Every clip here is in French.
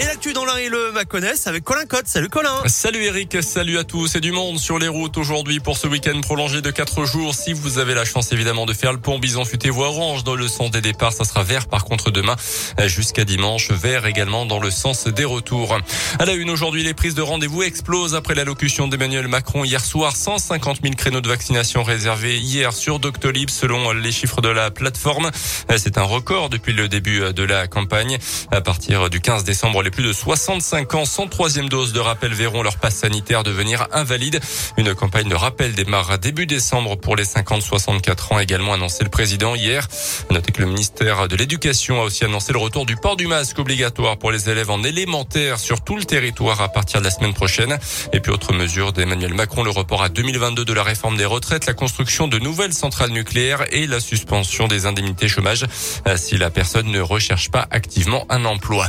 Et l'actu dans l'un et le Maconnais avec Colin Cotte. Salut Colin. Salut Eric, salut à tous et du monde sur les routes aujourd'hui pour ce week-end prolongé de 4 jours. Si vous avez la chance évidemment de faire le pont Bison futé voie orange dans le sens des départs, ça sera vert par contre demain jusqu'à dimanche, vert également dans le sens des retours. À la une aujourd'hui, les prises de rendez-vous explosent après l'allocution d'Emmanuel Macron hier soir. 150 000 créneaux de vaccination réservés hier sur Doctolib selon les chiffres de la plateforme. C'est un record depuis le début de la campagne. À partir du 15 décembre, plus de 65 ans sans troisième dose de rappel verront leur passe sanitaire devenir invalide. Une campagne de rappel démarre début décembre pour les 50-64 ans, également annoncé le président hier. Notez que le ministère de l'Éducation a aussi annoncé le retour du port du masque obligatoire pour les élèves en élémentaire sur tout le territoire à partir de la semaine prochaine. Et puis autre mesure d'Emmanuel Macron, le report à 2022 de la réforme des retraites, la construction de nouvelles centrales nucléaires et la suspension des indemnités chômage si la personne ne recherche pas activement un emploi.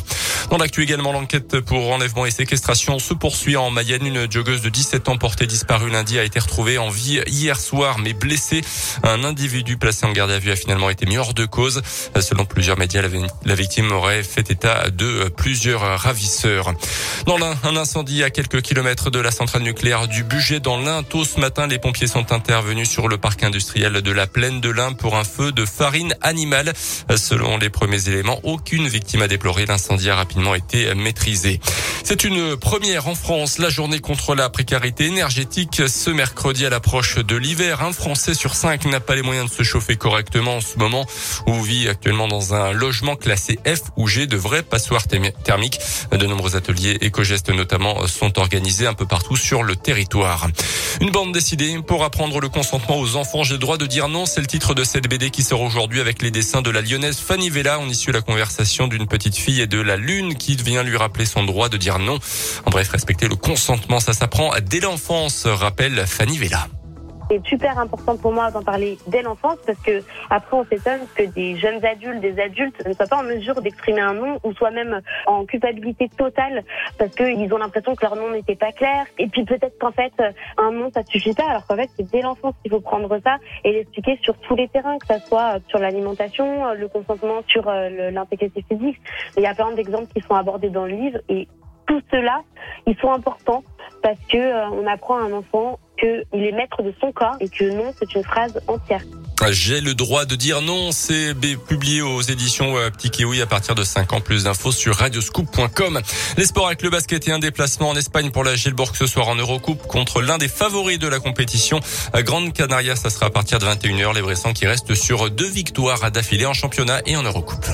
Dans également, l'enquête pour enlèvement et séquestration se poursuit en Mayenne. Une joggeuse de 17 ans portée disparue lundi a été retrouvée en vie hier soir, mais blessée. Un individu placé en garde à vue a finalement été mis hors de cause. Selon plusieurs médias, la victime aurait fait état de plusieurs ravisseurs. Dans l'un, un incendie à quelques kilomètres de la centrale nucléaire du budget dans l'Ain. Tôt ce matin, les pompiers sont intervenus sur le parc industriel de la plaine de l'Ain pour un feu de farine animale. Selon les premiers éléments, aucune victime a déploré. L'incendie a rapidement été maîtrisée. C'est une première en France, la journée contre la précarité énergétique. Ce mercredi à l'approche de l'hiver, un Français sur cinq n'a pas les moyens de se chauffer correctement en ce moment ou vit actuellement dans un logement classé F ou G de vrais passoires thermiques. De nombreux ateliers éco-gestes notamment sont organisés un peu partout sur le territoire. Une bande décidée pour apprendre le consentement aux enfants. J'ai le droit de dire non. C'est le titre de cette BD qui sort aujourd'hui avec les dessins de la lyonnaise Fanny Vella. On issue la conversation d'une petite fille et de la lune qui vient lui rappeler son droit de dire non. En bref, respecter le consentement, ça s'apprend dès l'enfance, rappelle Fanny Vella. C'est super important pour moi d'en parler dès l'enfance parce que après on s'étonne que des jeunes adultes, des adultes ne soient pas en mesure d'exprimer un nom ou soit même en culpabilité totale parce qu'ils ont l'impression que leur nom n'était pas clair. Et puis peut-être qu'en fait un nom ça suffit pas alors qu'en fait c'est dès l'enfance qu'il faut prendre ça et l'expliquer sur tous les terrains, que ça soit sur l'alimentation, le consentement, sur euh, l'intégrité physique. Il y a plein d'exemples qui sont abordés dans le livre et tout cela, ils sont importants parce que euh, on apprend à un enfant qu'il est maître de son corps et que non, c'est une phrase entière. J'ai le droit de dire non, c'est publié aux éditions euh, Petit Kiwi à partir de 5 ans. Plus d'infos sur radioscoop.com. Les sports avec le basket et un déplacement en Espagne pour la Gilbourg ce soir en Eurocoupe contre l'un des favoris de la compétition. À Grande Canaria, ça sera à partir de 21h. Les Bressans qui restent sur deux victoires à d'affilée en championnat et en Eurocoupe.